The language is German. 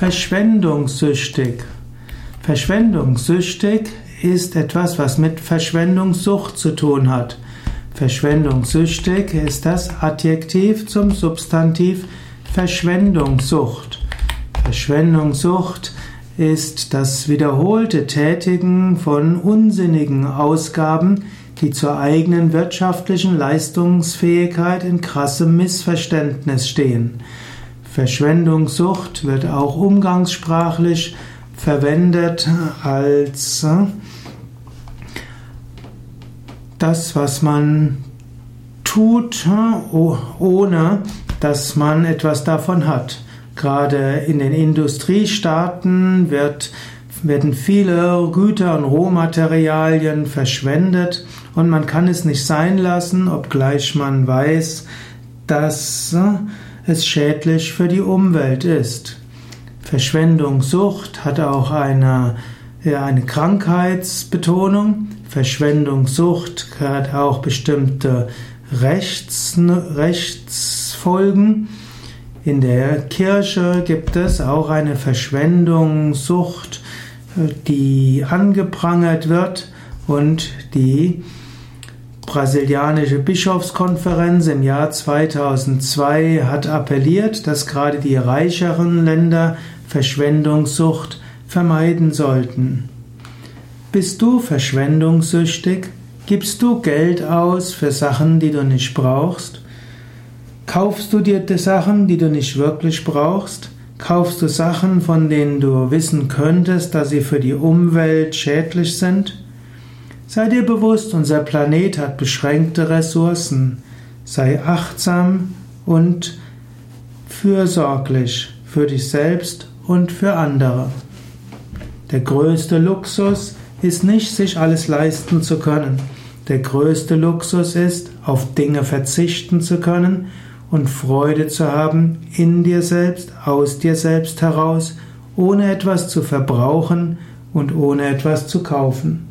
Verschwendungssüchtig. Verschwendungssüchtig ist etwas, was mit Verschwendungssucht zu tun hat. Verschwendungssüchtig ist das Adjektiv zum Substantiv Verschwendungssucht. Verschwendungssucht ist das wiederholte Tätigen von unsinnigen Ausgaben, die zur eigenen wirtschaftlichen Leistungsfähigkeit in krassem Missverständnis stehen. Verschwendungssucht wird auch umgangssprachlich verwendet als äh, das, was man tut, äh, ohne dass man etwas davon hat. Gerade in den Industriestaaten wird, werden viele Güter und Rohmaterialien verschwendet und man kann es nicht sein lassen, obgleich man weiß, dass äh, es schädlich für die Umwelt ist. Verschwendungssucht hat auch eine, eine Krankheitsbetonung. Verschwendungssucht hat auch bestimmte Rechts, Rechtsfolgen. In der Kirche gibt es auch eine Verschwendungssucht, die angeprangert wird und die brasilianische Bischofskonferenz im Jahr 2002 hat appelliert, dass gerade die reicheren Länder Verschwendungssucht vermeiden sollten. Bist du verschwendungssüchtig? Gibst du Geld aus für Sachen, die du nicht brauchst? Kaufst du dir die Sachen, die du nicht wirklich brauchst? Kaufst du Sachen, von denen du wissen könntest, dass sie für die Umwelt schädlich sind? Sei dir bewusst, unser Planet hat beschränkte Ressourcen. Sei achtsam und fürsorglich für dich selbst und für andere. Der größte Luxus ist nicht, sich alles leisten zu können. Der größte Luxus ist, auf Dinge verzichten zu können und Freude zu haben in dir selbst, aus dir selbst heraus, ohne etwas zu verbrauchen und ohne etwas zu kaufen.